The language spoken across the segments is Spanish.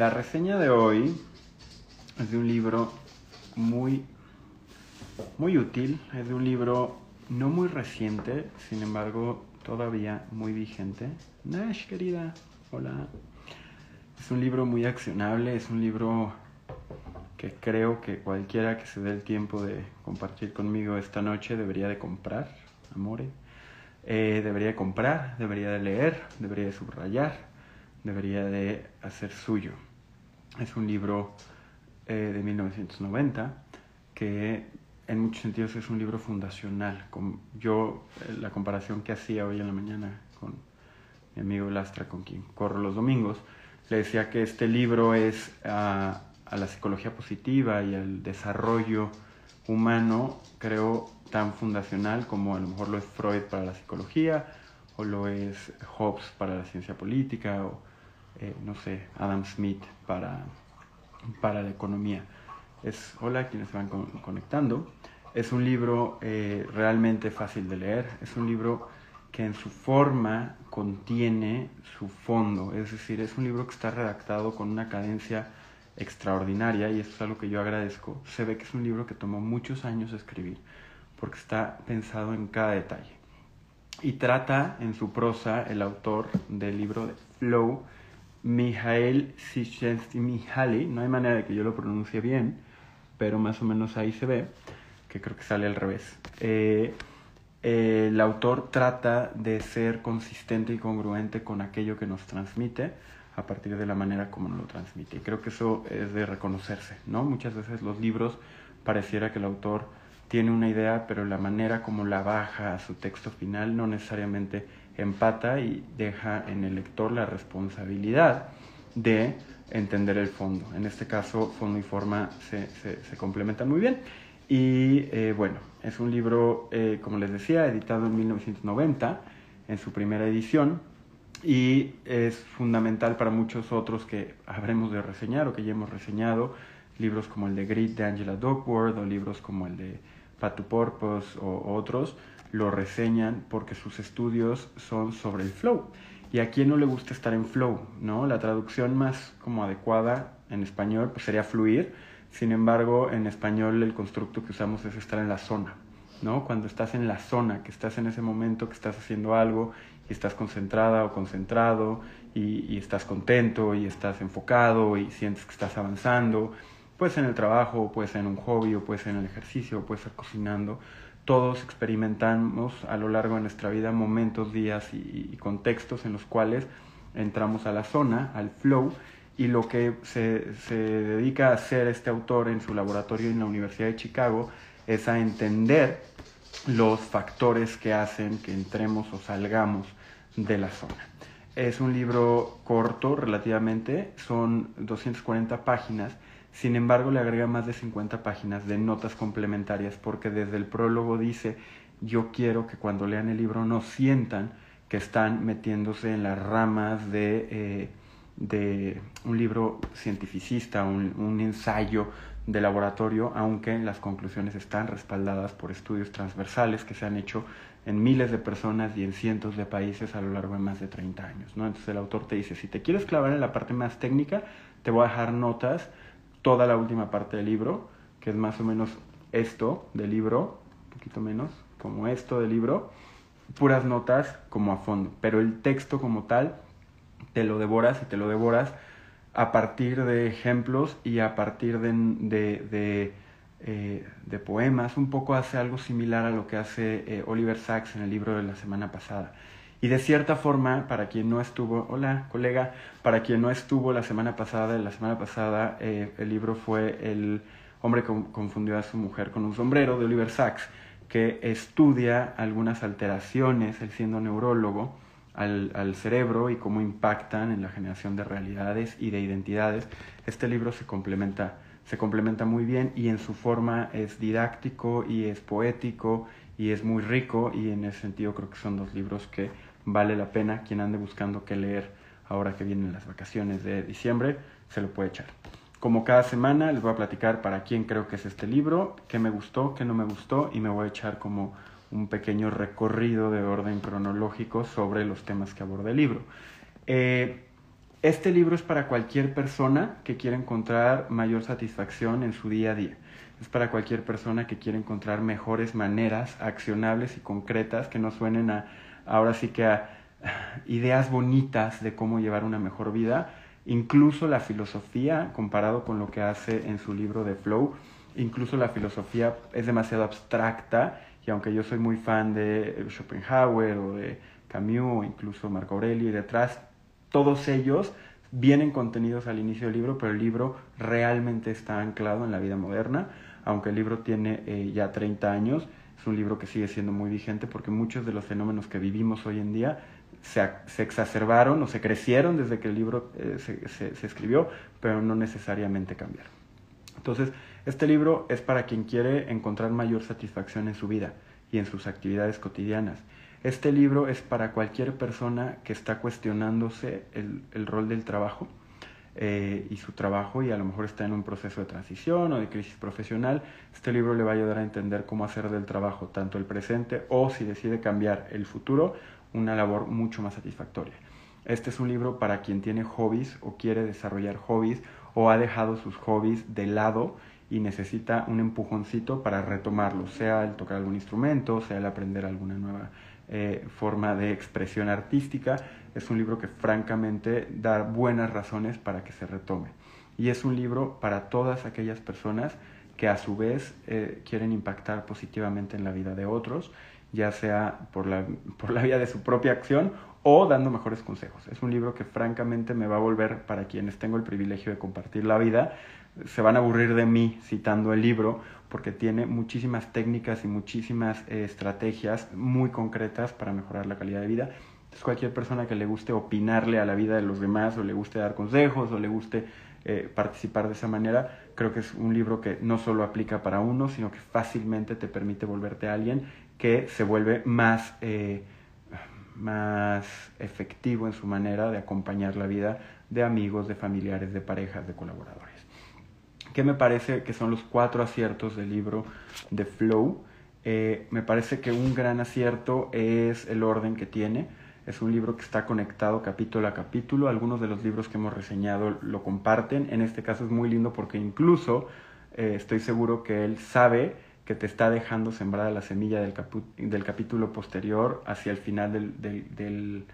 la reseña de hoy es de un libro muy, muy útil, es de un libro no muy reciente, sin embargo todavía muy vigente. Nash, querida, hola. Es un libro muy accionable, es un libro que creo que cualquiera que se dé el tiempo de compartir conmigo esta noche debería de comprar, amore. Eh, debería comprar, debería de leer, debería de subrayar, debería de hacer suyo. Es un libro eh, de 1990 que en muchos sentidos es un libro fundacional. yo, eh, la comparación que hacía hoy en la mañana con mi amigo Lastra, con quien corro los domingos, le decía que este libro es a, la psicología positiva y al desarrollo humano, creo, tan fundacional como a lo mejor lo es Freud para la psicología, o lo es Hobbes para la ciencia política, o eh, no sé, Adam Smith para, para la economía. Es, hola quienes se van conectando. Es un libro eh, realmente fácil de leer, es un libro que en su forma contiene su fondo, es decir, es un libro que está redactado con una cadencia extraordinaria y eso es algo que yo agradezco. Se ve que es un libro que tomó muchos años escribir porque está pensado en cada detalle. Y trata en su prosa el autor del libro de Flow, Mijael Csikszentmihalyi, no hay manera de que yo lo pronuncie bien, pero más o menos ahí se ve, que creo que sale al revés. Eh, el autor trata de ser consistente y congruente con aquello que nos transmite a partir de la manera como nos lo transmite. Y creo que eso es de reconocerse, ¿no? Muchas veces los libros pareciera que el autor tiene una idea, pero la manera como la baja a su texto final no necesariamente empata y deja en el lector la responsabilidad de entender el fondo. En este caso, fondo y forma se, se, complementan muy bien. Y eh, bueno, es un libro, eh, como les decía, editado en 1990, en su primera edición, y es fundamental para muchos otros que habremos de reseñar o que ya hemos reseñado, libros como el de Grit de Angela Duckworth o libros como el de Patu Purpose o otros lo reseñan porque sus estudios son sobre el flow. ¿Y a quién no le gusta estar en flow? ¿no? La traducción más como adecuada en español pues sería fluir. Sin embargo, en español el constructo que usamos es estar en la zona. ¿no? Cuando estás en la zona, que estás en ese momento, que estás haciendo algo y estás concentrada o concentrado y, estás contento y estás enfocado y sientes que estás avanzando Puede ser en el trabajo, puede ser en un hobby, o puede ser en el ejercicio, puede ser cocinando. Todos experimentamos a lo largo de nuestra vida momentos, días y, contextos en los cuales entramos a la zona, al flow, y lo que se, se, dedica a hacer este autor en su laboratorio en la Universidad de Chicago es a entender los factores que hacen que entremos o salgamos de la zona. Es un libro corto relativamente, son 240 páginas sin embargo, le agrega más de 50 páginas de notas complementarias porque desde el prólogo dice, yo quiero que cuando lean el libro no sientan que están metiéndose en las ramas de, eh, de un libro cientificista, un, un ensayo de laboratorio, aunque las conclusiones están respaldadas por estudios transversales que se han hecho en miles de personas y en cientos de países a lo largo de más de 30 años. ¿no? Entonces el autor te dice, si te quieres clavar en la parte más técnica, te voy a dejar notas toda la última parte del libro, que es más o menos esto del libro, un poquito menos, como esto del libro, puras notas como a fondo, pero el texto como tal te lo devoras y te lo devoras a partir de ejemplos y a partir de, de, de, eh, poemas. Un poco hace algo similar a lo que hace eh, Oliver Sacks en el libro de la semana pasada. Y de cierta forma, para quien no estuvo, hola colega, para quien no estuvo la semana pasada, la semana pasada eh, el libro fue El hombre que confundió a su mujer con un sombrero de Oliver Sacks, que estudia algunas alteraciones, él siendo neurólogo, al, al, cerebro y cómo impactan en la generación de realidades y de identidades. Este libro se complementa, se complementa muy bien y en su forma es didáctico y es poético y es muy rico y en ese sentido creo que son dos libros que vale la pena. Quien ande buscando qué leer ahora que vienen las vacaciones de diciembre, se lo puede echar. Como cada semana les voy a platicar para quién creo que es este libro, qué me gustó, qué no me gustó y me voy a echar como un pequeño recorrido de orden cronológico sobre los temas que aborda el libro. Eh, este libro es para cualquier persona que quiera encontrar mayor satisfacción en su día a día. Es para cualquier persona que quiera encontrar mejores maneras accionables y concretas que no suenen a, ahora sí que a ideas bonitas de cómo llevar una mejor vida. Incluso la filosofía, comparado con lo que hace en su libro de Flow, incluso la filosofía es demasiado abstracta y aunque yo soy muy fan de Schopenhauer o de Camus o incluso Marco Aurelio y detrás todos ellos vienen contenidos al inicio del libro, pero el libro realmente está anclado en la vida moderna, aunque el libro tiene eh, ya 30 años, es un libro que sigue siendo muy vigente porque muchos de los fenómenos que vivimos hoy en día se, exacerbaron o se crecieron desde que el libro eh, se, se escribió, pero no necesariamente cambiaron. Entonces, este libro es para quien quiere encontrar mayor satisfacción en su vida y en sus actividades cotidianas este libro es para cualquier persona que está cuestionándose el, rol del trabajo eh, y su trabajo y a lo mejor está en un proceso de transición o de crisis profesional. Este libro le va a ayudar a entender cómo hacer del trabajo tanto el presente o si decide cambiar el futuro una labor mucho más satisfactoria. Este es un libro para quien tiene hobbies o quiere desarrollar hobbies o ha dejado sus hobbies de lado y necesita un empujoncito para retomarlos, sea el tocar algún instrumento, sea el aprender alguna nueva eh, forma de expresión artística. Es un libro que francamente da buenas razones para que se retome. Y es un libro para todas aquellas personas que a su vez eh, quieren impactar positivamente en la vida de otros, ya sea por la, por la vía de su propia acción o dando mejores consejos. Es un libro que francamente me va a volver, para quienes tengo el privilegio de compartir la vida, se van a aburrir de mí citando el libro porque tiene muchísimas técnicas y muchísimas eh, estrategias muy concretas para mejorar la calidad de vida. Entonces cualquier persona que le guste opinarle a la vida de los demás o le guste dar consejos o le guste eh, participar de esa manera, creo que es un libro que no solo aplica para uno, sino que fácilmente te permite volverte a alguien que se vuelve más, eh, más efectivo en su manera de acompañar la vida de amigos, de familiares, de parejas, de colaboradores. ¿Qué me parece que son los cuatro aciertos del libro de Flow? Eh, me parece que un gran acierto es el orden que tiene. Es un libro que está conectado capítulo a capítulo. Algunos de los libros que hemos reseñado lo comparten. En este caso es muy lindo porque incluso eh, estoy seguro que él sabe que te está dejando sembrada la semilla del, del capítulo posterior hacia el final del, del, del,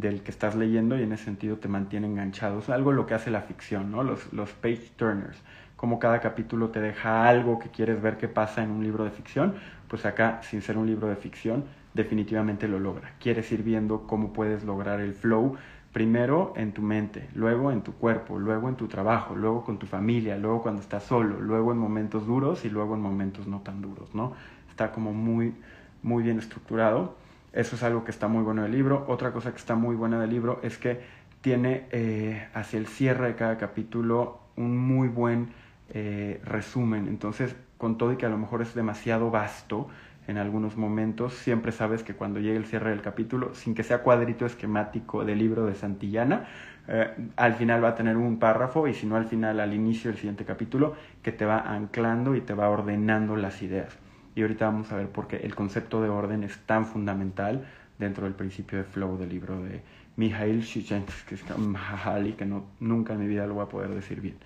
que estás leyendo y en ese sentido te mantiene enganchado. Es algo lo que hace la ficción, ¿no? los, los page turners como cada capítulo te deja algo que quieres ver qué pasa en un libro de ficción, pues acá, sin ser un libro de ficción, definitivamente lo logra. Quieres ir viendo cómo puedes lograr el flow, primero en tu mente, luego en tu cuerpo, luego en tu trabajo, luego con tu familia, luego cuando estás solo, luego en momentos duros y luego en momentos no tan duros, ¿no? Está como muy, muy bien estructurado. Eso es algo que está muy bueno del libro. Otra cosa que está muy buena del libro es que tiene eh, hacia el cierre de cada capítulo un muy buen eh, resumen. Entonces, con todo y que a lo mejor es demasiado vasto en algunos momentos, siempre sabes que cuando llegue el cierre del capítulo, sin que sea cuadrito esquemático del libro de Santillana, eh, al final va a tener un párrafo y si no al final, al inicio del siguiente capítulo, que te va anclando y te va ordenando las ideas. Y ahorita vamos a ver por qué el concepto de orden es tan fundamental dentro del principio de flow del libro de Mijail Csikszentmihalyi, que no, nunca en mi vida lo voy a poder decir bien.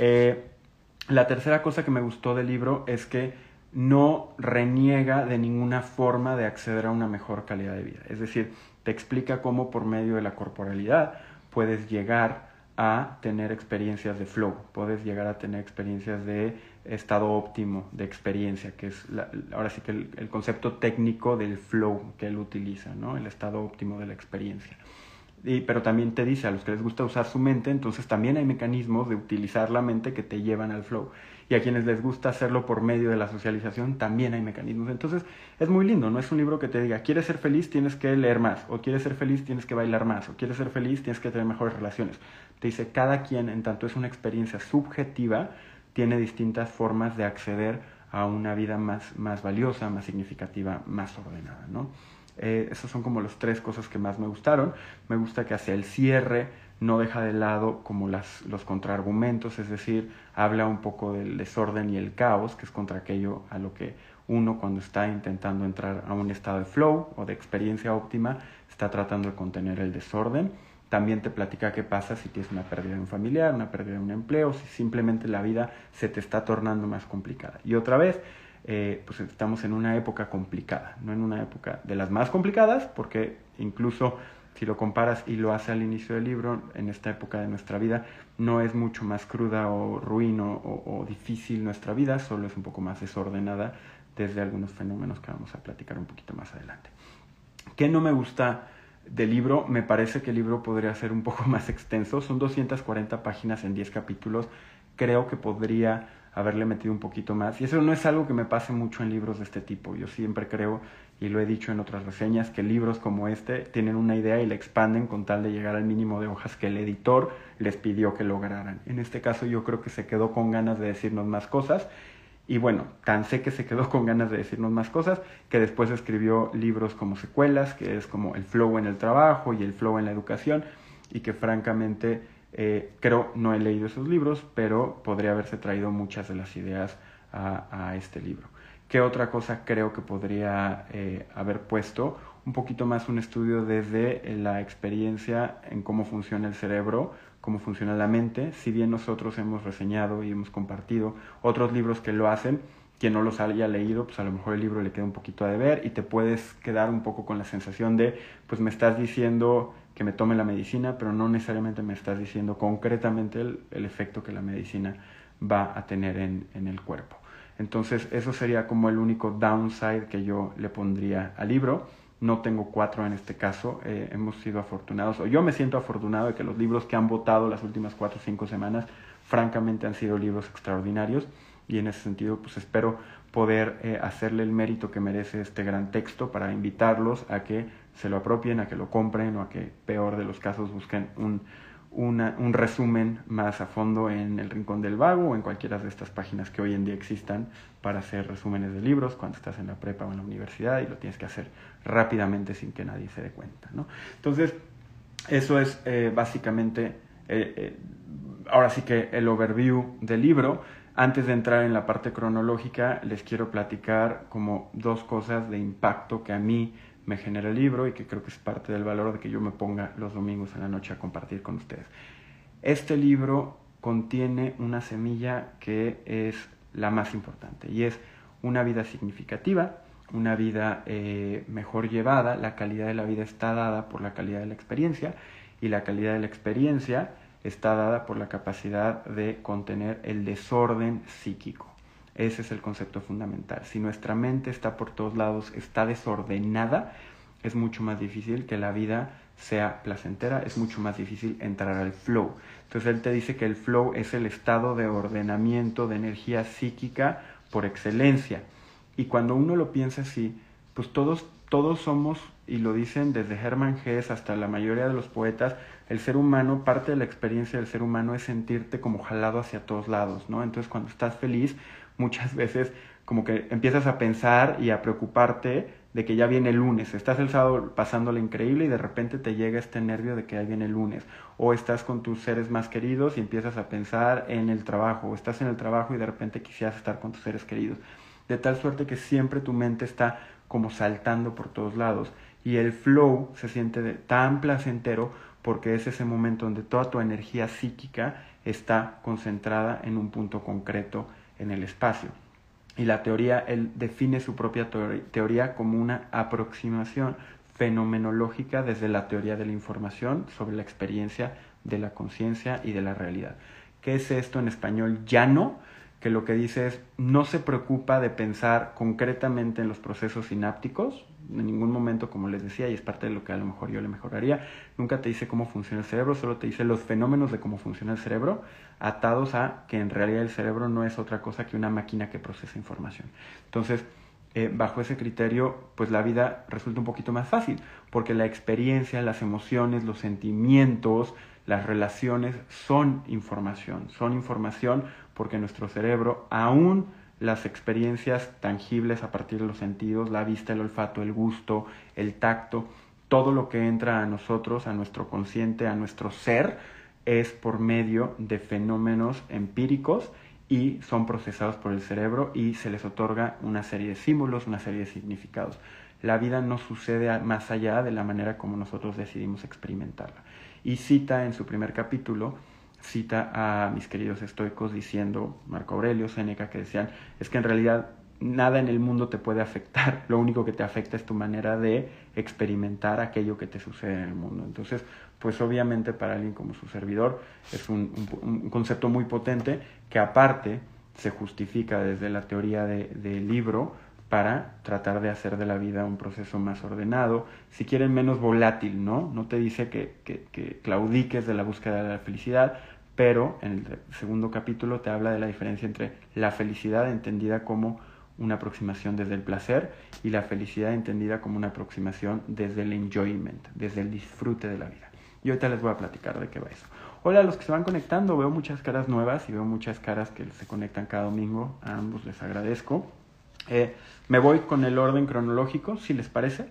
Eh, la tercera cosa que me gustó del libro es que no reniega de ninguna forma de acceder a una mejor calidad de vida. Es decir, te explica cómo por medio de la corporalidad puedes llegar a tener experiencias de flow, puedes llegar a tener experiencias de estado óptimo de experiencia, que es ahora sí que el, el, concepto técnico del flow que él utiliza, ¿no? el estado óptimo de la experiencia pero también te dice a los que les gusta usar su mente, entonces también hay mecanismos de utilizar la mente que te llevan al flow. Y a quienes les gusta hacerlo por medio de la socialización, también hay mecanismos. Entonces es muy lindo, no es un libro que te diga, quieres ser feliz, tienes que leer más, o quieres ser feliz, tienes que bailar más, o quieres ser feliz, tienes que tener mejores relaciones. Te dice, cada quien, en tanto es una experiencia subjetiva, tiene distintas formas de acceder a una vida más, más valiosa, más significativa, más ordenada, ¿no? Eh, esas son como las tres cosas que más me gustaron. Me gusta que hacia el cierre no deja de lado como las, los contraargumentos, es decir, habla un poco del desorden y el caos, que es contra aquello a lo que uno cuando está intentando entrar a un estado de flow o de experiencia óptima, está tratando de contener el desorden. También te platica qué pasa si tienes una pérdida de un familiar, una pérdida de un empleo, si simplemente la vida se te está tornando más complicada. Y otra vez, eh, pues estamos en una época complicada, no en una época de las más complicadas, porque incluso si lo comparas y lo hace al inicio del libro, en esta época de nuestra vida, no es mucho más cruda o ruin o, difícil nuestra vida, solo es un poco más desordenada desde algunos fenómenos que vamos a platicar un poquito más adelante. ¿Qué no me gusta del libro? Me parece que el libro podría ser un poco más extenso, son 240 páginas en 10 capítulos, creo que podría haberle metido un poquito más. Y eso no es algo que me pase mucho en libros de este tipo. Yo siempre creo, y lo he dicho en otras reseñas, que libros como este tienen una idea y la expanden con tal de llegar al mínimo de hojas que el editor les pidió que lograran. En este caso yo creo que se quedó con ganas de decirnos más cosas. Y bueno, tan sé que se quedó con ganas de decirnos más cosas, que después escribió libros como secuelas, que es como el flow en el trabajo y el flow en la educación, y que francamente eh, creo, no he leído esos libros, pero podría haberse traído muchas de las ideas a, este libro. ¿Qué otra cosa creo que podría eh, haber puesto? Un poquito más un estudio desde la experiencia en cómo funciona el cerebro, cómo funciona la mente. Si bien nosotros hemos reseñado y hemos compartido otros libros que lo hacen, quien no los haya leído, pues a lo mejor el libro le queda un poquito a deber y te puedes quedar un poco con la sensación de, pues me estás diciendo que me tome la medicina, pero no necesariamente me estás diciendo concretamente el, efecto que la medicina va a tener en, el cuerpo. Entonces, eso sería como el único downside que yo le pondría al libro. No tengo cuatro en este caso, eh, hemos sido afortunados, o yo me siento afortunado de que los libros que han votado las últimas cuatro o cinco semanas, francamente han sido libros extraordinarios y en ese sentido, pues espero poder eh, hacerle el mérito que merece este gran texto para invitarlos a que se lo apropien, a que lo compren o a que, peor de los casos, busquen un, un resumen más a fondo en el Rincón del Vago o en cualquiera de estas páginas que hoy en día existan para hacer resúmenes de libros cuando estás en la prepa o en la universidad y lo tienes que hacer rápidamente sin que nadie se dé cuenta. ¿no? Entonces, eso es eh, básicamente, eh, ahora sí que el overview del libro. Antes de entrar en la parte cronológica, les quiero platicar como dos cosas de impacto que a mí me genera el libro y que creo que es parte del valor de que yo me ponga los domingos en la noche a compartir con ustedes. Este libro contiene una semilla que es la más importante y es una vida significativa, una vida eh, mejor llevada, la calidad de la vida está dada por la calidad de la experiencia y la calidad de la experiencia está dada por la capacidad de contener el desorden psíquico. Ese es el concepto fundamental. Si nuestra mente está por todos lados, está desordenada, es mucho más difícil que la vida sea placentera, es mucho más difícil entrar al flow. Entonces él te dice que el flow es el estado de ordenamiento de energía psíquica por excelencia. Y cuando uno lo piensa así, pues todos, todos somos, y lo dicen desde Hermann Hesse hasta la mayoría de los poetas, el ser humano, parte de la experiencia del ser humano es sentirte como jalado hacia todos lados, ¿no? Entonces cuando estás feliz, muchas veces como que empiezas a pensar y a preocuparte de que ya viene el lunes. Estás el sábado pasándole increíble y de repente te llega este nervio de que ya viene el lunes. O estás con tus seres más queridos y empiezas a pensar en el trabajo. O estás en el trabajo y de repente quisieras estar con tus seres queridos. De tal suerte que siempre tu mente está como saltando por todos lados. Y el flow se siente tan placentero porque es ese momento donde toda tu energía psíquica está concentrada en un punto concreto en el espacio. Y la teoría, él define su propia teoría como una aproximación fenomenológica desde la teoría de la información sobre la experiencia de la conciencia y de la realidad. ¿Qué es esto en español llano? Que lo que dice es no se preocupa de pensar concretamente en los procesos sinápticos, en ningún momento, como les decía, y es parte de lo que a lo mejor yo le mejoraría, nunca te dice cómo funciona el cerebro, solo te dice los fenómenos de cómo funciona el cerebro, atados a que en realidad el cerebro no es otra cosa que una máquina que procesa información. Entonces, eh, bajo ese criterio, pues la vida resulta un poquito más fácil, porque la experiencia, las emociones, los sentimientos, las relaciones son información, son información porque nuestro cerebro aún las experiencias tangibles a partir de los sentidos, la vista, el olfato, el gusto, el tacto, todo lo que entra a nosotros, a nuestro consciente, a nuestro ser, es por medio de fenómenos empíricos y son procesados por el cerebro y se les otorga una serie de símbolos, una serie de significados. La vida no sucede más allá de la manera como nosotros decidimos experimentarla. y cita en su primer capítulo, cita a mis queridos estoicos diciendo, Marco Aurelio, Séneca, que decían, es que en realidad nada en el mundo te puede afectar, lo único que te afecta es tu manera de experimentar aquello que te sucede en el mundo. Entonces, pues obviamente para alguien como su servidor es un, concepto muy potente que aparte se justifica desde la teoría del de libro para tratar de hacer de la vida un proceso más ordenado, si quieren menos volátil, ¿no? No te dice que, que claudiques de la búsqueda de la felicidad, pero en el segundo capítulo te habla de la diferencia entre la felicidad entendida como una aproximación desde el placer y la felicidad entendida como una aproximación desde el enjoyment, desde el disfrute de la vida. Y ahorita les voy a platicar de qué va eso. Hola a los que se van conectando, veo muchas caras nuevas y veo muchas caras que se conectan cada domingo, a ambos les agradezco. Eh, me voy con el orden cronológico, si les parece.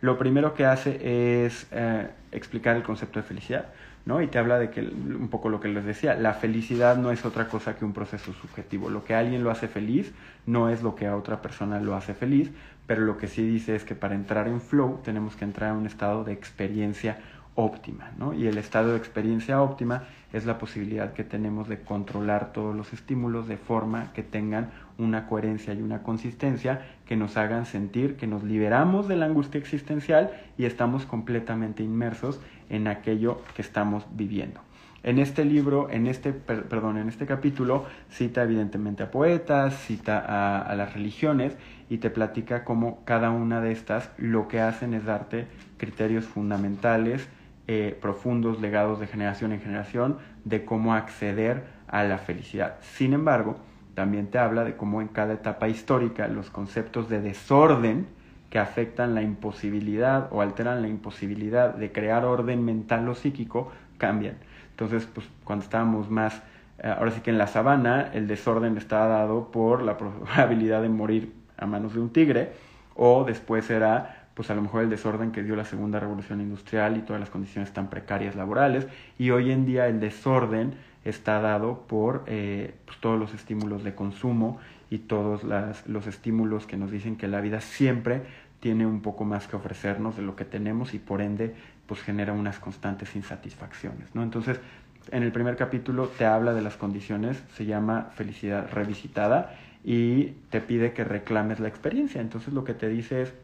Lo primero que hace es eh, explicar el concepto de felicidad. ¿no? Y te habla de que, un poco lo que les decía, la felicidad no es otra cosa que un proceso subjetivo. Lo que a alguien lo hace feliz no es lo que a otra persona lo hace feliz, pero lo que sí dice es que para entrar en flow tenemos que entrar en un estado de experiencia óptima, ¿no? Y el estado de experiencia óptima es la posibilidad que tenemos de controlar todos los estímulos de forma que tengan una coherencia y una consistencia que nos hagan sentir que nos liberamos de la angustia existencial y estamos completamente inmersos en aquello que estamos viviendo. En este libro, en este, perdón, en este capítulo, cita evidentemente a poetas, cita a, las religiones y te platica cómo cada una de estas lo que hacen es darte criterios fundamentales, eh, profundos, legados de generación en generación, de cómo acceder a la felicidad. Sin embargo, también te habla de cómo en cada etapa histórica los conceptos de desorden, que afectan la imposibilidad o alteran la imposibilidad de crear orden mental o psíquico cambian. Entonces, pues cuando estábamos más, eh, ahora sí que en la sabana, el desorden estaba dado por la probabilidad de morir a manos de un tigre, o después era pues a lo mejor el desorden que dio la segunda revolución industrial y todas las condiciones tan precarias laborales, y hoy en día el desorden está dado por eh, pues, todos los estímulos de consumo y todos los estímulos que nos dicen que la vida siempre tiene un poco más que ofrecernos de lo que tenemos y por ende pues genera unas constantes insatisfacciones. ¿no? Entonces, en el primer capítulo te habla de las condiciones, se llama felicidad revisitada y te pide que reclames la experiencia. Entonces lo que te dice es,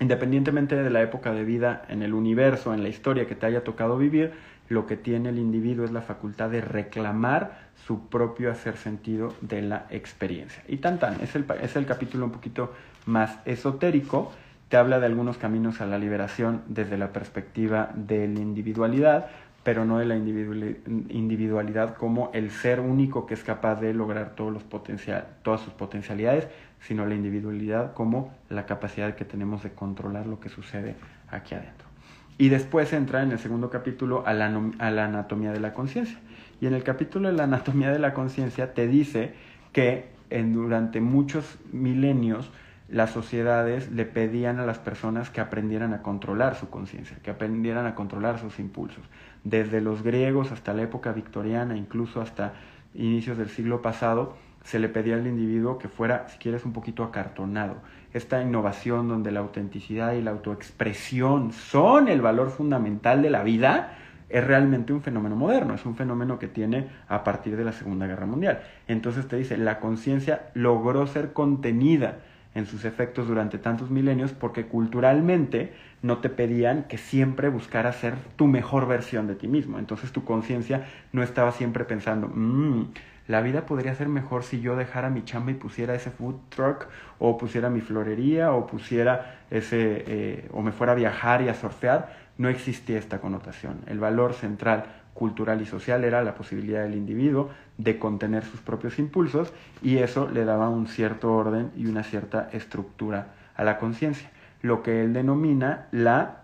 independientemente de la época de vida en el universo, en la historia que te haya tocado vivir, lo que tiene el individuo es la facultad de reclamar su propio hacer sentido de la experiencia. Y tan tan, es el, es el capítulo un poquito más esotérico, te habla de algunos caminos a la liberación desde la perspectiva de la individualidad, pero no de la individualidad como el ser único que es capaz de lograr todos los potencial, todas sus potencialidades, sino la individualidad como la capacidad que tenemos de controlar lo que sucede aquí adentro. Y después entra en el segundo capítulo a la, a la anatomía de la conciencia. Y en el capítulo de la anatomía de la conciencia te dice que durante muchos milenios las sociedades le pedían a las personas que aprendieran a controlar su conciencia, que aprendieran a controlar sus impulsos. Desde los griegos hasta la época victoriana, incluso hasta inicios del siglo pasado, se le pedía al individuo que fuera, si quieres, un poquito acartonado. Esta innovación donde la autenticidad y la autoexpresión son el valor fundamental de la vida, es realmente un fenómeno moderno, es un fenómeno que tiene a partir de la Segunda Guerra Mundial. Entonces te dice, la conciencia logró ser contenida en sus efectos durante tantos milenios porque culturalmente no te pedían que siempre buscaras ser tu mejor versión de ti mismo. Entonces tu conciencia no estaba siempre pensando, mmm, la vida podría ser mejor si yo dejara mi chamba y pusiera ese food truck o pusiera mi florería o pusiera ese eh, o me fuera a viajar y a surfear, no existía esta connotación. El valor central cultural y social era la posibilidad del individuo de contener sus propios impulsos y eso le daba un cierto orden y una cierta estructura a la conciencia, lo que él denomina la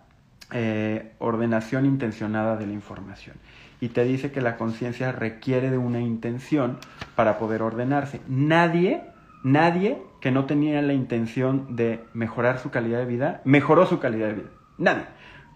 eh, ordenación intencionada de la información y te dice que la conciencia requiere de una intención para poder ordenarse. Nadie, nadie que no tenía la intención de mejorar su calidad de vida, mejoró su calidad de vida. Nadie.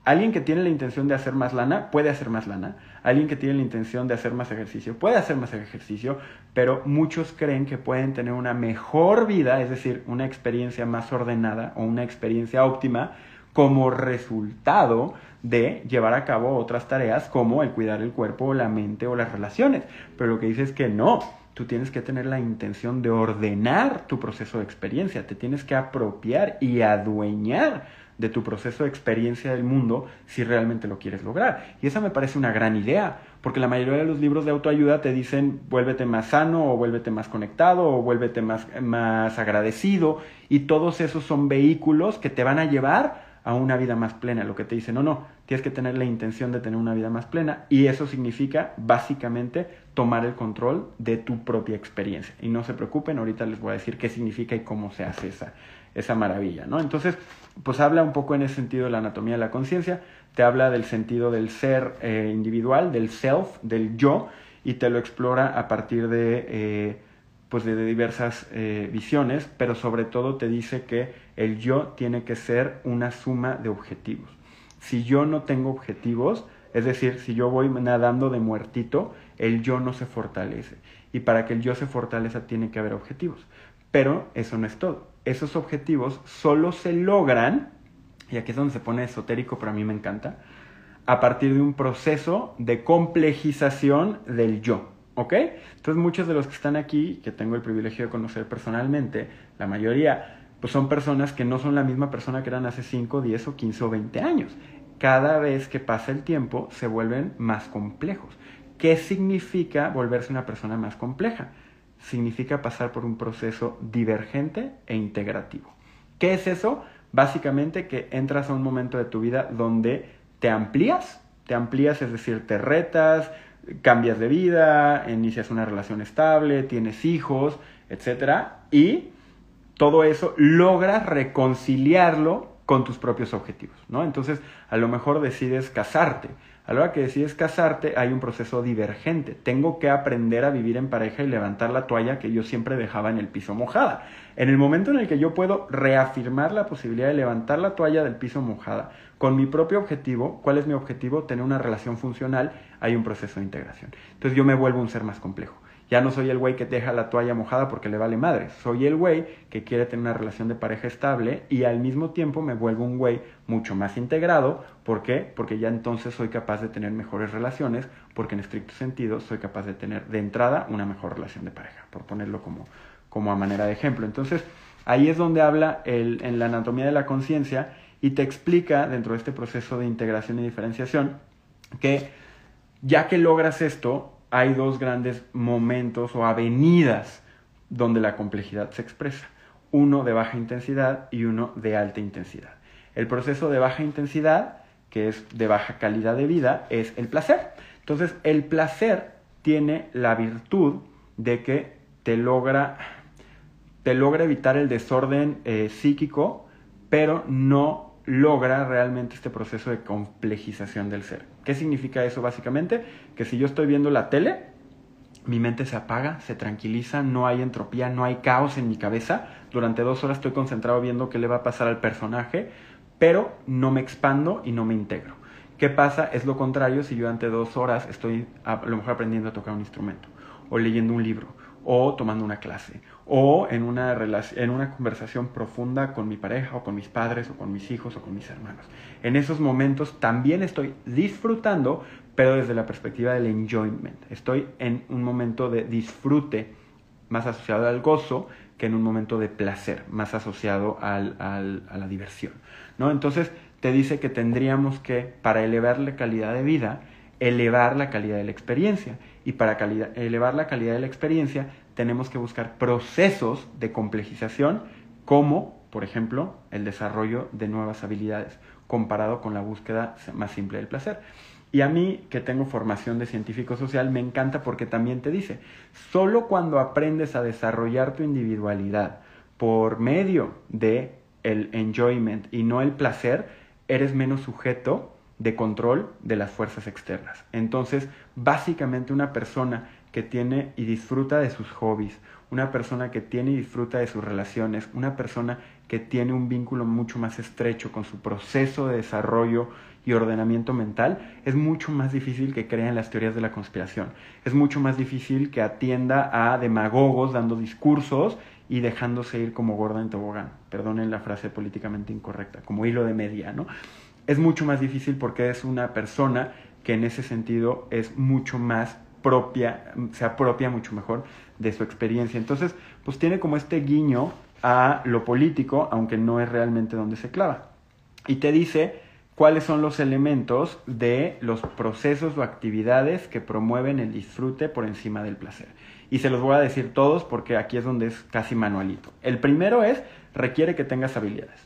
Alguien que tiene la intención de hacer más lana puede hacer más lana. Alguien que tiene la intención de hacer más ejercicio puede hacer más ejercicio, pero muchos creen que pueden tener una mejor vida, es decir, una experiencia más ordenada o una experiencia óptima como resultado de llevar a cabo otras tareas como el cuidar el cuerpo, la mente o las relaciones. Pero lo que dice es que no, tú tienes que tener la intención de ordenar tu proceso de experiencia, te tienes que apropiar y adueñar de tu proceso de experiencia del mundo si realmente lo quieres lograr. Y esa me parece una gran idea, porque la mayoría de los libros de autoayuda te dicen vuélvete más sano o vuélvete más conectado o vuélvete más, más agradecido y todos esos son vehículos que te van a llevar a una vida más plena. Lo que te dice, no, no, tienes que tener la intención de tener una vida más plena y eso significa básicamente tomar el control de tu propia experiencia. Y no se preocupen, ahorita les voy a decir qué significa y cómo se hace esa, esa maravilla, ¿no? Entonces, pues habla un poco en ese sentido de la anatomía de la conciencia, te habla del sentido del ser eh, individual, del self, del yo, y te lo explora a partir de... Eh, pues de, diversas eh, visiones, pero sobre todo te dice que el yo tiene que ser una suma de objetivos. Si yo no tengo objetivos, es decir, si yo voy nadando de muertito, el yo no se fortalece. Y para que el yo se fortaleza tiene que haber objetivos. Pero eso no es todo. Esos objetivos solo se logran, y aquí es donde se pone esotérico, pero a mí me encanta, a partir de un proceso de complejización del yo. ¿Ok? Entonces muchos de los que están aquí, que tengo el privilegio de conocer personalmente, la mayoría, pues son personas que no son la misma persona que eran hace 5, 10 o 15 o 20 años. Cada vez que pasa el tiempo se vuelven más complejos. ¿Qué significa volverse una persona más compleja? Significa pasar por un proceso divergente e integrativo. ¿Qué es eso? Básicamente que entras a un momento de tu vida donde te amplías, te amplías, es decir, te retas, cambias de vida, inicias una relación estable, tienes hijos, etc. Y todo eso logras reconciliarlo con tus propios objetivos, ¿no? Entonces, a lo mejor decides casarte. A la hora que decides casarte hay un proceso divergente. Tengo que aprender a vivir en pareja y levantar la toalla que yo siempre dejaba en el piso mojada. En el momento en el que yo puedo reafirmar la posibilidad de levantar la toalla del piso mojada con mi propio objetivo, ¿cuál es mi objetivo? Tener una relación funcional, hay un proceso de integración. Entonces yo me vuelvo un ser más complejo. Ya no soy el güey que deja la toalla mojada porque le vale madre. Soy el güey que quiere tener una relación de pareja estable y al mismo tiempo me vuelvo un güey mucho más integrado. ¿Por qué? Porque ya entonces soy capaz de tener mejores relaciones, porque en estricto sentido soy capaz de tener de entrada una mejor relación de pareja, por ponerlo como, como a manera de ejemplo. Entonces, ahí es donde habla el, en la anatomía de la conciencia y te explica dentro de este proceso de integración y diferenciación que ya que logras esto, hay dos grandes momentos o avenidas donde la complejidad se expresa. Uno de baja intensidad y uno de alta intensidad. El proceso de baja intensidad, que es de baja calidad de vida, es el placer. Entonces, el placer tiene la virtud de que te logra, te logra evitar el desorden eh, psíquico, pero no logra realmente este proceso de complejización del ser. ¿Qué significa eso básicamente? Que si yo estoy viendo la tele, mi mente se apaga, se tranquiliza, no hay entropía, no hay caos en mi cabeza. Durante dos horas estoy concentrado viendo qué le va a pasar al personaje, pero no me expando y no me integro. ¿Qué pasa? Es lo contrario si yo durante dos horas estoy a lo mejor aprendiendo a tocar un instrumento, o leyendo un libro, o tomando una clase, o en una, en una conversación profunda con mi pareja o con mis padres o con mis hijos o con mis hermanos. En esos momentos también estoy disfrutando, pero desde la perspectiva del enjoyment. Estoy en un momento de disfrute más asociado al gozo que en un momento de placer, más asociado al, al, a la diversión. ¿no? Entonces te dice que tendríamos que, para elevar la calidad de vida, elevar la calidad de la experiencia. Y para elevar la calidad de la experiencia tenemos que buscar procesos de complejización como, por ejemplo, el desarrollo de nuevas habilidades, comparado con la búsqueda más simple del placer. Y a mí, que tengo formación de científico social, me encanta porque también te dice, solo cuando aprendes a desarrollar tu individualidad por medio de el enjoyment y no el placer, eres menos sujeto de control de las fuerzas externas. Entonces, básicamente una persona que tiene y disfruta de sus hobbies, una persona que tiene y disfruta de sus relaciones, una persona que tiene un vínculo mucho más estrecho con su proceso de desarrollo y ordenamiento mental, es mucho más difícil que crea en las teorías de la conspiración. Es mucho más difícil que atienda a demagogos dando discursos y dejándose ir como gorda en tobogán, perdonen la frase políticamente incorrecta, como hilo de media, ¿no? Es mucho más difícil porque es una persona que en ese sentido es mucho más propia, se apropia mucho mejor de su experiencia. Entonces, pues tiene como este guiño a lo político, aunque no es realmente donde se clava. Y te dice cuáles son los elementos de los procesos o actividades que promueven el disfrute por encima del placer. Y se los voy a decir todos porque aquí es donde es casi manualito. El primero es, requiere que tengas habilidades.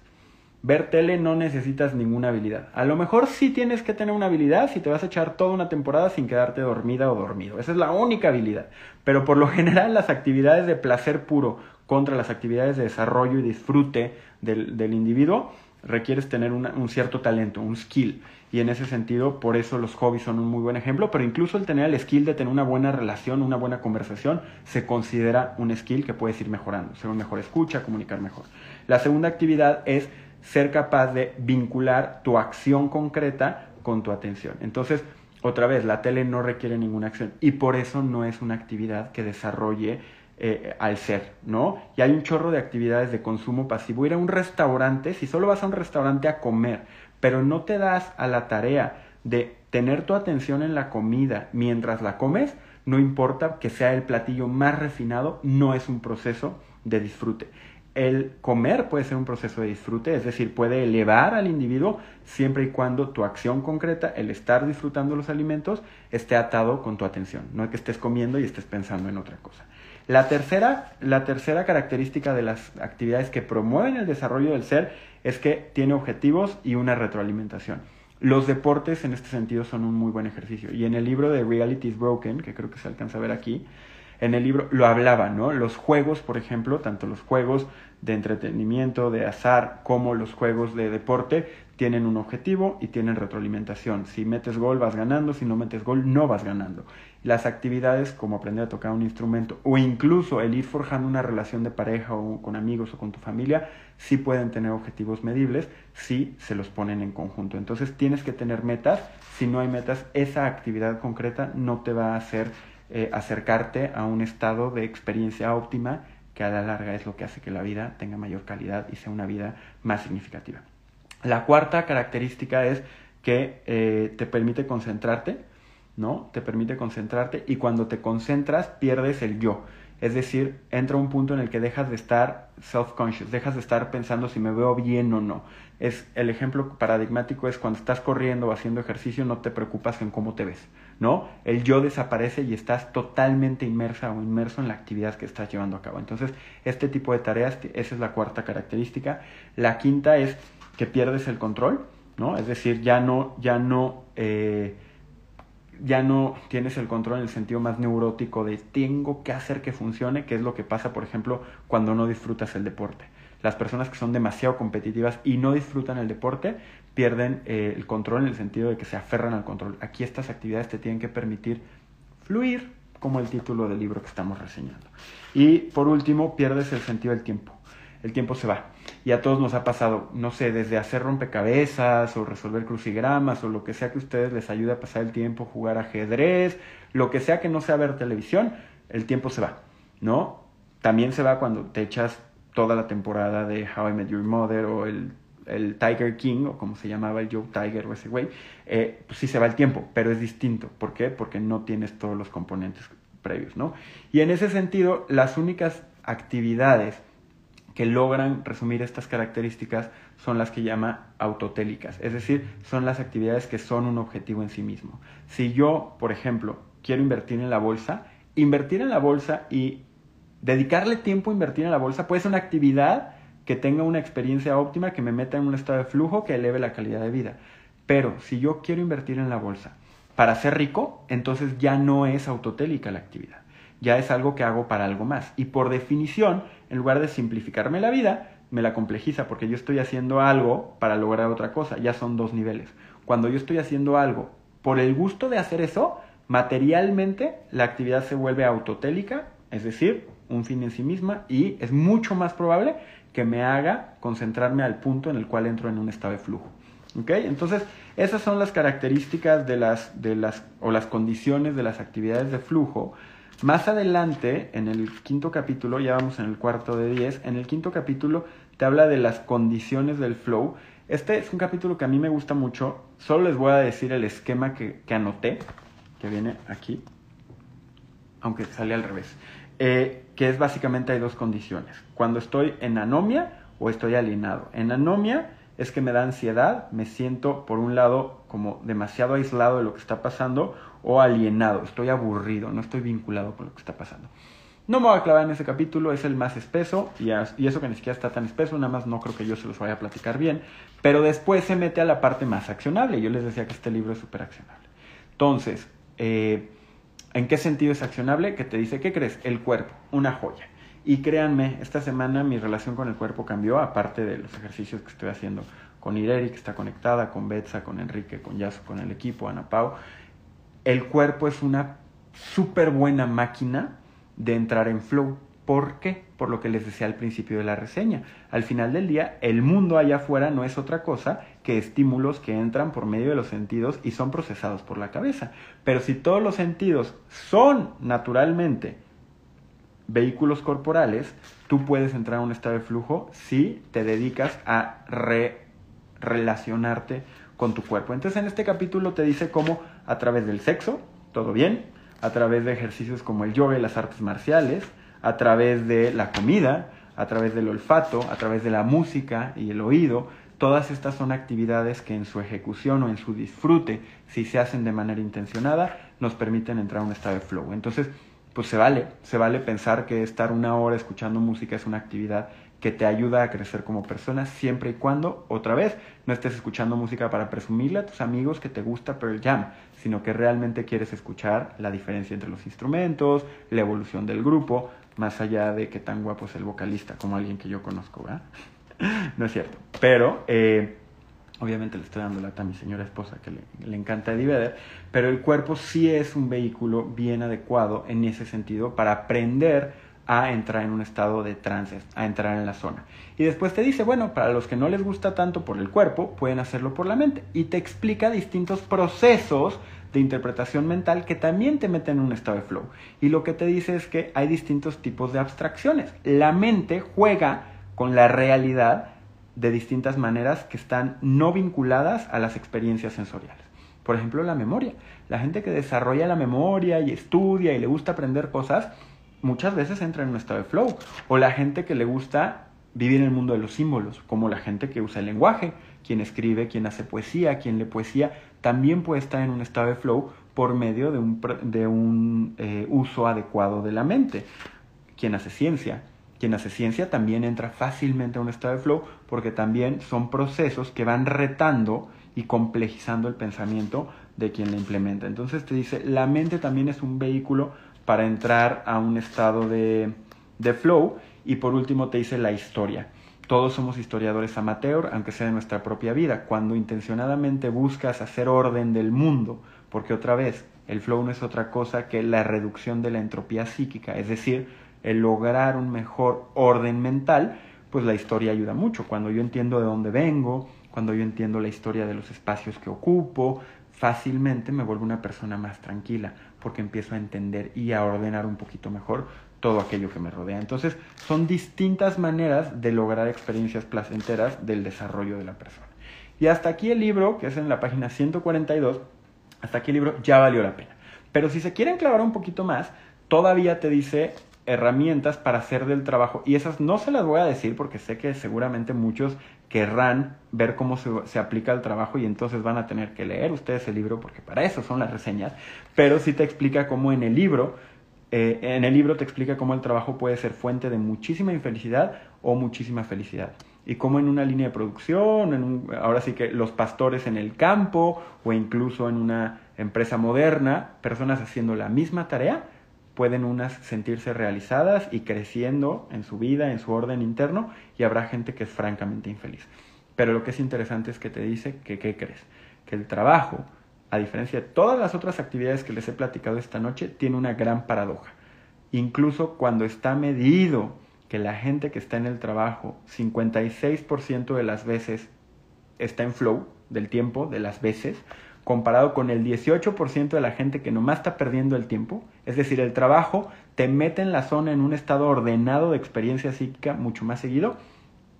Ver tele no necesitas ninguna habilidad. A lo mejor sí tienes que tener una habilidad si te vas a echar toda una temporada sin quedarte dormida o dormido. Esa es la única habilidad. Pero por lo general las actividades de placer puro contra las actividades de desarrollo y disfrute del, del individuo requieres tener un cierto talento, un skill. Y en ese sentido, por eso los hobbies son un muy buen ejemplo, pero incluso el tener el skill de tener una buena relación, una buena conversación, se considera un skill que puedes ir mejorando, ser un mejor escucha, comunicar mejor. La segunda actividad es ser capaz de vincular tu acción concreta con tu atención. Entonces, otra vez, la tele no requiere ninguna acción y por eso no es una actividad que desarrolle eh, al ser, ¿no? Y hay un chorro de actividades de consumo pasivo. Ir a un restaurante, si solo vas a un restaurante a comer, pero no te das a la tarea de tener tu atención en la comida mientras la comes, no importa que sea el platillo más refinado, no es un proceso de disfrute. El comer puede ser un proceso de disfrute, es decir, puede elevar al individuo siempre y cuando tu acción concreta, el estar disfrutando los alimentos, esté atado con tu atención, no que estés comiendo y estés pensando en otra cosa. La tercera, la tercera característica de las actividades que promueven el desarrollo del ser es que tiene objetivos y una retroalimentación. Los deportes en este sentido son un muy buen ejercicio. Y en el libro de Reality is Broken, que creo que se alcanza a ver aquí, en el libro lo hablaba, ¿no? Los juegos, por ejemplo, tanto los juegos de entretenimiento, de azar, como los juegos de deporte, tienen un objetivo y tienen retroalimentación. Si metes gol vas ganando, si no metes gol no vas ganando. Las actividades como aprender a tocar un instrumento o incluso el ir forjando una relación de pareja o con amigos o con tu familia, sí pueden tener objetivos medibles si se los ponen en conjunto. Entonces tienes que tener metas. Si no hay metas, esa actividad concreta no te va a hacer eh, acercarte a un estado de experiencia óptima que a la larga es lo que hace que la vida tenga mayor calidad y sea una vida más significativa. La cuarta característica es que eh, te permite concentrarte, ¿no? Te permite concentrarte y cuando te concentras pierdes el yo. Es decir, entra un punto en el que dejas de estar self-conscious, dejas de estar pensando si me veo bien o no. Es, el ejemplo paradigmático es cuando estás corriendo o haciendo ejercicio, no te preocupas en cómo te ves, ¿no? El yo desaparece y estás totalmente inmersa o inmerso en la actividad que estás llevando a cabo. Entonces, este tipo de tareas, esa es la cuarta característica. La quinta es que pierdes el control, ¿no? Es decir, ya no, ya no, eh, ya no tienes el control en el sentido más neurótico de tengo que hacer que funcione, que es lo que pasa, por ejemplo, cuando no disfrutas el deporte. Las personas que son demasiado competitivas y no disfrutan el deporte pierden eh, el control en el sentido de que se aferran al control. Aquí estas actividades te tienen que permitir fluir, como el título del libro que estamos reseñando. Y por último, pierdes el sentido del tiempo el tiempo se va. Y a todos nos ha pasado, no sé, desde hacer rompecabezas o resolver crucigramas o lo que sea que a ustedes les ayude a pasar el tiempo, jugar ajedrez, lo que sea que no sea ver televisión, el tiempo se va, ¿no? También se va cuando te echas toda la temporada de How I Met Your Mother o el, el Tiger King o como se llamaba el Joe Tiger o ese güey, eh, pues sí se va el tiempo, pero es distinto. ¿Por qué? Porque no tienes todos los componentes previos, ¿no? Y en ese sentido, las únicas actividades que logran resumir estas características son las que llama autotélicas, es decir, son las actividades que son un objetivo en sí mismo. Si yo, por ejemplo, quiero invertir en la bolsa, invertir en la bolsa y dedicarle tiempo a invertir en la bolsa puede ser una actividad que tenga una experiencia óptima, que me meta en un estado de flujo, que eleve la calidad de vida. Pero si yo quiero invertir en la bolsa para ser rico, entonces ya no es autotélica la actividad ya es algo que hago para algo más. Y por definición, en lugar de simplificarme la vida, me la complejiza porque yo estoy haciendo algo para lograr otra cosa. Ya son dos niveles. Cuando yo estoy haciendo algo por el gusto de hacer eso, materialmente la actividad se vuelve autotélica, es decir, un fin en sí misma, y es mucho más probable que me haga concentrarme al punto en el cual entro en un estado de flujo. ¿Ok? Entonces, esas son las características de las, de las, o las condiciones de las actividades de flujo Más adelante, en el quinto capítulo, ya vamos en el cuarto de diez, en el quinto capítulo te habla de las condiciones del flow. Este es un capítulo que a mí me gusta mucho. Solo les voy a decir el esquema que, que anoté, que viene aquí, aunque sale al revés. Eh, que es básicamente hay dos condiciones. Cuando estoy en anomia o estoy alienado. En anomia es que me da ansiedad, me siento por un lado como demasiado aislado de lo que está pasando o alienado, estoy aburrido, no estoy vinculado con lo que está pasando. No me voy a clavar en ese capítulo, es el más espeso y, eso que ni siquiera está tan espeso, nada más no creo que yo se los vaya a platicar bien, pero después se mete a la parte más accionable. Yo les decía que este libro es súper accionable. Entonces, eh, ¿en qué sentido es accionable? Que te dice, ¿qué crees? El cuerpo, una joya. Y créanme, esta semana mi relación con el cuerpo cambió, aparte de los ejercicios que estoy haciendo con Ireri, que está conectada, con Betsa, con Enrique, con Yaso, con el equipo, Ana Pau. El cuerpo es una súper buena máquina de entrar en flow. ¿Por qué? Por lo que les decía al principio de la reseña. Al final del día, el mundo allá afuera no es otra cosa que estímulos que entran por medio de los sentidos y son procesados por la cabeza. Pero si todos los sentidos son naturalmente vehículos corporales, tú puedes entrar a un estado de flujo si te dedicas a relacionarte con tu cuerpo. Entonces en este capítulo te dice cómo a través del sexo, todo bien, a través de ejercicios como el yoga y las artes marciales, a través de la comida, a través del olfato, a través de la música y el oído, todas estas son actividades que en su ejecución o en su disfrute, si se hacen de manera intencionada, nos permiten entrar a un estado de flow. Entonces, pues se vale, se vale pensar que estar una hora escuchando música es una actividad que te ayuda a crecer como persona siempre y cuando, otra vez, no estés escuchando música para presumirle a tus amigos que te gusta Pearl Jam, sino que realmente quieres escuchar la diferencia entre los instrumentos, la evolución del grupo, más allá de que tan guapo es el vocalista como alguien que yo conozco, ¿verdad? no es cierto. Pero eh, Obviamente le estoy dando lata a mi señora esposa que le, encanta Eddie pero el cuerpo sí es un vehículo bien adecuado en ese sentido para aprender a entrar en un estado de trance, a entrar en la zona. Y después te dice, bueno, para los que no les gusta tanto por el cuerpo, pueden hacerlo por la mente. Y te explica distintos procesos de interpretación mental que también te meten en un estado de flow. Y lo que te dice es que hay distintos tipos de abstracciones. La mente juega con la realidad de distintas maneras que están no vinculadas a las experiencias sensoriales. Por ejemplo, la memoria. La gente que desarrolla la memoria y estudia y le gusta aprender cosas, muchas veces entra en un estado de flow. O la gente que le gusta vivir en el mundo de los símbolos, como la gente que usa el lenguaje, quien escribe, quien hace poesía, quien lee poesía, también puede estar en un estado de flow por medio de un, eh, uso adecuado de la mente. Quien hace ciencia, quien hace ciencia también entra fácilmente a un estado de flow porque también son procesos que van retando y complejizando el pensamiento de quien la implementa. Entonces te dice, la mente también es un vehículo para entrar a un estado de, de flow y por último te dice la historia. Todos somos historiadores amateur, aunque sea de nuestra propia vida. Cuando intencionadamente buscas hacer orden del mundo, porque otra vez, el flow no es otra cosa que la reducción de la entropía psíquica, es decir, el lograr un mejor orden mental, pues la historia ayuda mucho. Cuando yo entiendo de dónde vengo, cuando yo entiendo la historia de los espacios que ocupo, fácilmente me vuelvo una persona más tranquila, porque empiezo a entender y a ordenar un poquito mejor todo aquello que me rodea. Entonces, son distintas maneras de lograr experiencias placenteras del desarrollo de la persona. Y hasta aquí el libro, que es en la página 142, hasta aquí el libro ya valió la pena. Pero si se quieren clavar un poquito más, todavía te dice herramientas para hacer del trabajo. Y esas no se las voy a decir porque sé que seguramente muchos querrán ver cómo se, aplica el trabajo y entonces van a tener que leer ustedes el libro porque para eso son las reseñas. Pero sí te explica cómo en el libro, eh, en el libro te explica cómo el trabajo puede ser fuente de muchísima infelicidad o muchísima felicidad. Y cómo en una línea de producción, en ahora sí que los pastores en el campo o incluso en una empresa moderna, personas haciendo la misma tarea, pueden unas sentirse realizadas y creciendo en su vida, en su orden interno, y habrá gente que es francamente infeliz. Pero lo que es interesante es que te dice que, ¿qué crees? Que el trabajo, a diferencia de todas las otras actividades que les he platicado esta noche, tiene una gran paradoja. Incluso cuando está medido que la gente que está en el trabajo, 56% de las veces está en flow del tiempo, de las veces, comparado con el 18% de la gente que nomás está perdiendo el tiempo. Es decir, el trabajo te mete en la zona en un estado ordenado de experiencia psíquica mucho más seguido,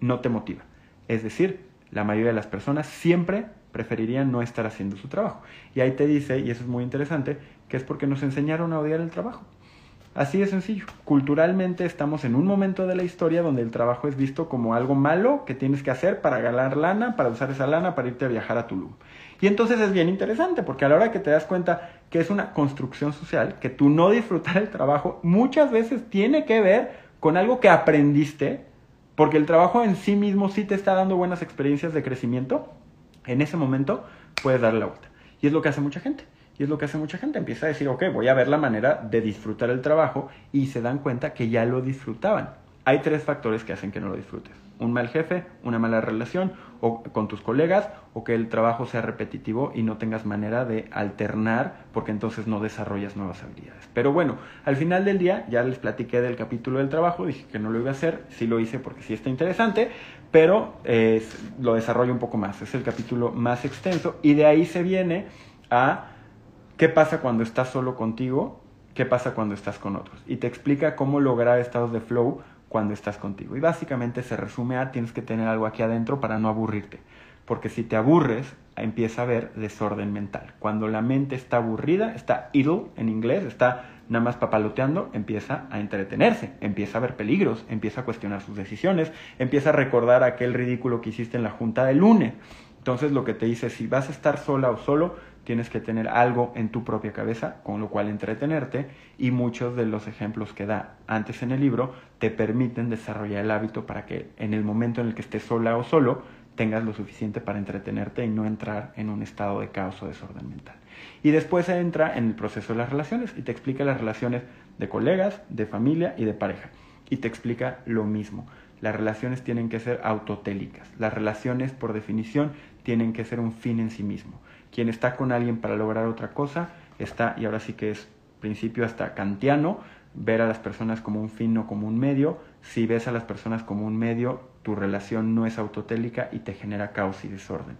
no te motiva. Es decir, la mayoría de las personas siempre preferirían no estar haciendo su trabajo. Y ahí te dice, y eso es muy interesante, que es porque nos enseñaron a odiar el trabajo. Así de sencillo. Culturalmente estamos en un momento de la historia donde el trabajo es visto como algo malo que tienes que hacer para ganar lana, para usar esa lana, para irte a viajar a Tulum. Y entonces es bien interesante porque a la hora que te das cuenta que es una construcción social, que tú no disfrutar el trabajo muchas veces tiene que ver con algo que aprendiste, porque el trabajo en sí mismo sí te está dando buenas experiencias de crecimiento, en ese momento puedes darle la vuelta. Y es lo que hace mucha gente. Y es lo que hace mucha gente. Empieza a decir, ok, voy a ver la manera de disfrutar el trabajo y se dan cuenta que ya lo disfrutaban. Hay tres factores que hacen que no lo disfrutes. Un mal jefe, una mala relación o con tus colegas o que el trabajo sea repetitivo y no tengas manera de alternar porque entonces no desarrollas nuevas habilidades. Pero bueno, al final del día ya les platiqué del capítulo del trabajo, dije que no lo iba a hacer, sí lo hice porque sí está interesante, pero eh, lo desarrollo un poco más. Es el capítulo más extenso y de ahí se viene a qué pasa cuando estás solo contigo, qué pasa cuando estás con otros. Y te explica cómo lograr estados de flow cuando estás contigo. Y básicamente se resume a tienes que tener algo aquí adentro para no aburrirte. Porque si te aburres, empieza a haber desorden mental. Cuando la mente está aburrida, está idle en inglés, está nada más papaloteando, empieza a entretenerse, empieza a ver peligros, empieza a cuestionar sus decisiones, empieza a recordar aquel ridículo que hiciste en la junta del lunes. Entonces lo que te dice, si vas a estar sola o solo, tienes que tener algo en tu propia cabeza con lo cual entretenerte y muchos de los ejemplos que da antes en el libro te permiten desarrollar el hábito para que en el momento en el que estés sola o solo tengas lo suficiente para entretenerte y no entrar en un estado de caos o desorden mental. Y después entra en el proceso de las relaciones y te explica las relaciones de colegas, de familia y de pareja. Y te explica lo mismo. Las relaciones tienen que ser autotélicas. Las relaciones, por definición, tienen que ser un fin en sí mismo. Quien está con alguien para lograr otra cosa está, y ahora sí que es principio hasta kantiano, ver a las personas como un fin, no como un medio. Si ves a las personas como un medio, tu relación no es autotélica y te genera caos y desorden.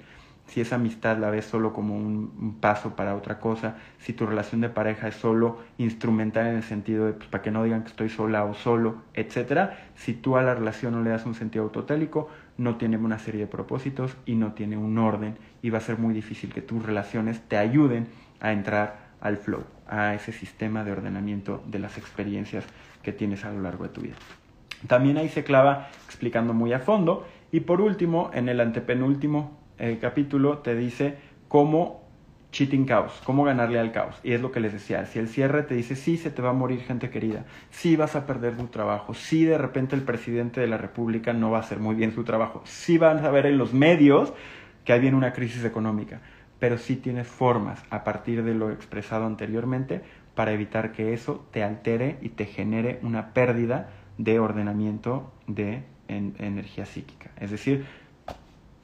Si esa amistad la ves solo como un, paso para otra cosa, si tu relación de pareja es solo instrumental en el sentido de, pues, para que no digan que estoy sola o solo, etcétera, si tú a la relación no le das un sentido autotélico, no tiene una serie de propósitos y no tiene un orden y va a ser muy difícil que tus relaciones te ayuden a entrar al flow, a ese sistema de ordenamiento de las experiencias que tienes a lo largo de tu vida. También ahí se clava explicando muy a fondo y por último, en el antepenúltimo eh, capítulo te dice cómo cheating caos, cómo ganarle al caos. Y es lo que les decía, si el cierre te dice, sí, se te va a morir gente querida, sí vas a perder tu trabajo, sí de repente el presidente de la República no va a hacer muy bien su trabajo, sí van a ver en los medios que hay viene una crisis económica, pero sí tienes formas a partir de lo expresado anteriormente para evitar que eso te altere y te genere una pérdida de ordenamiento de energía psíquica. Es decir,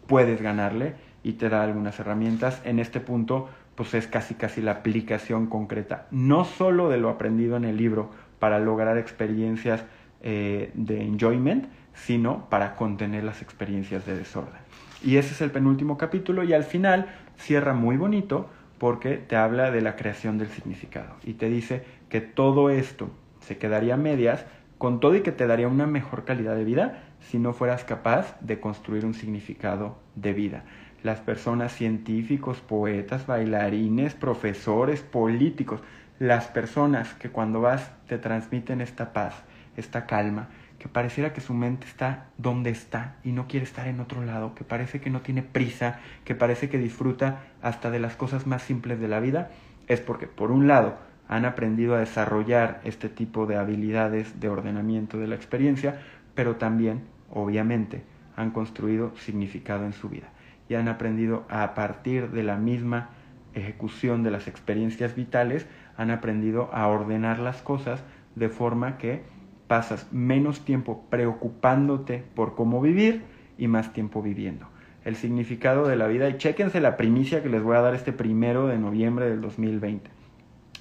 puedes ganarle y te da algunas herramientas. En este punto, pues es casi casi la aplicación concreta, no solo de lo aprendido en el libro para lograr experiencias eh, de enjoyment, sino para contener las experiencias de desorden. Y ese es el penúltimo capítulo y al final cierra muy bonito porque te habla de la creación del significado y te dice que todo esto se quedaría a medias con todo y que te daría una mejor calidad de vida si no fueras capaz de construir un significado de vida las personas científicos, poetas, bailarines, profesores, políticos, las personas que cuando vas te transmiten esta paz, esta calma, que pareciera que su mente está donde está y no quiere estar en otro lado, que parece que no tiene prisa, que parece que disfruta hasta de las cosas más simples de la vida, es porque por un lado han aprendido a desarrollar este tipo de habilidades de ordenamiento de la experiencia, pero también, obviamente, han construido significado en su vida y han aprendido a partir de la misma ejecución de las experiencias vitales, han aprendido a ordenar las cosas de forma que pasas menos tiempo preocupándote por cómo vivir y más tiempo viviendo. El significado de la vida, y chéquense la primicia que les voy a dar este primero de noviembre del 2020.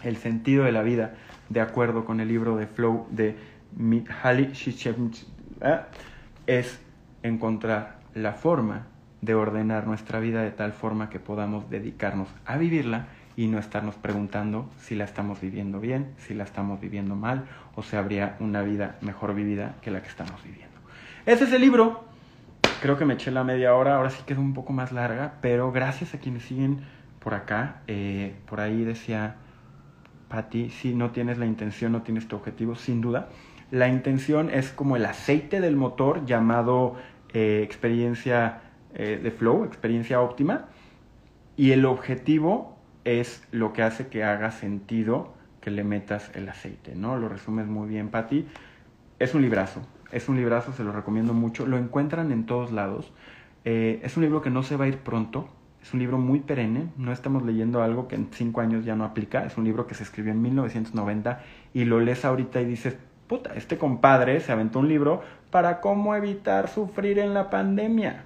El sentido de la vida, de acuerdo con el libro de Flow de Mihaly Csikszentmihalyi, es encontrar la forma de ordenar nuestra vida de tal forma que podamos dedicarnos a vivirla y no estarnos preguntando si la estamos viviendo bien, si la estamos viviendo mal o si habría una vida mejor vivida que la que estamos viviendo. Ese es el libro. Creo que me eché la media hora, ahora sí quedó un poco más larga, pero gracias a quienes siguen por acá. Eh, por ahí decía Patti, si no tienes la intención, no tienes tu objetivo, sin duda. La intención es como el aceite del motor llamado eh, experiencia eh, de flow, experiencia óptima. Y el objetivo es lo que hace que haga sentido que le metas el aceite, ¿no? Lo resumes muy bien, Patti. Es un librazo, es un librazo, se lo recomiendo mucho. Lo encuentran en todos lados. Eh, es un libro que no se va a ir pronto. Es un libro muy perenne. No estamos leyendo algo que en cinco años ya no aplica. Es un libro que se escribió en 1990 y lo lees ahorita y dices, puta, este compadre se aventó un libro para cómo evitar sufrir en la pandemia.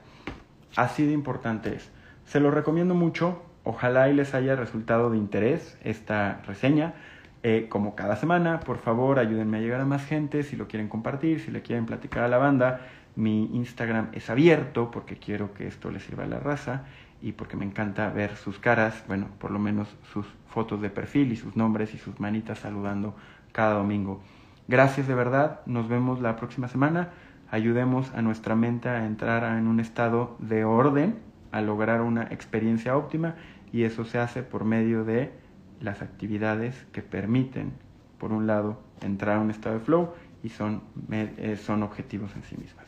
Así de importante es. Se lo recomiendo mucho. Ojalá y les haya resultado de interés esta reseña. Eh, como cada semana, por favor, ayúdenme a llegar a más gente. Si lo quieren compartir, si le quieren platicar a la banda, mi Instagram es abierto porque quiero que esto les sirva a la raza y porque me encanta ver sus caras, bueno, por lo menos sus fotos de perfil y sus nombres y sus manitas saludando cada domingo. Gracias de verdad, nos vemos la próxima semana. Ayudemos a nuestra mente a entrar en un estado de orden, a lograr una experiencia óptima y eso se hace por medio de las actividades que permiten, por un lado, entrar a un estado de flow y son, eh, son objetivos en sí mismas.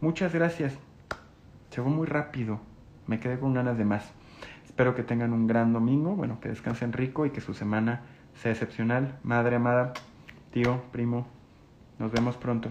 Muchas gracias. Se fue muy rápido. Me quedé con ganas de más. Espero que tengan un gran domingo, bueno, que descansen rico y que su semana sea excepcional. Madre amada, tío, primo, nos vemos pronto.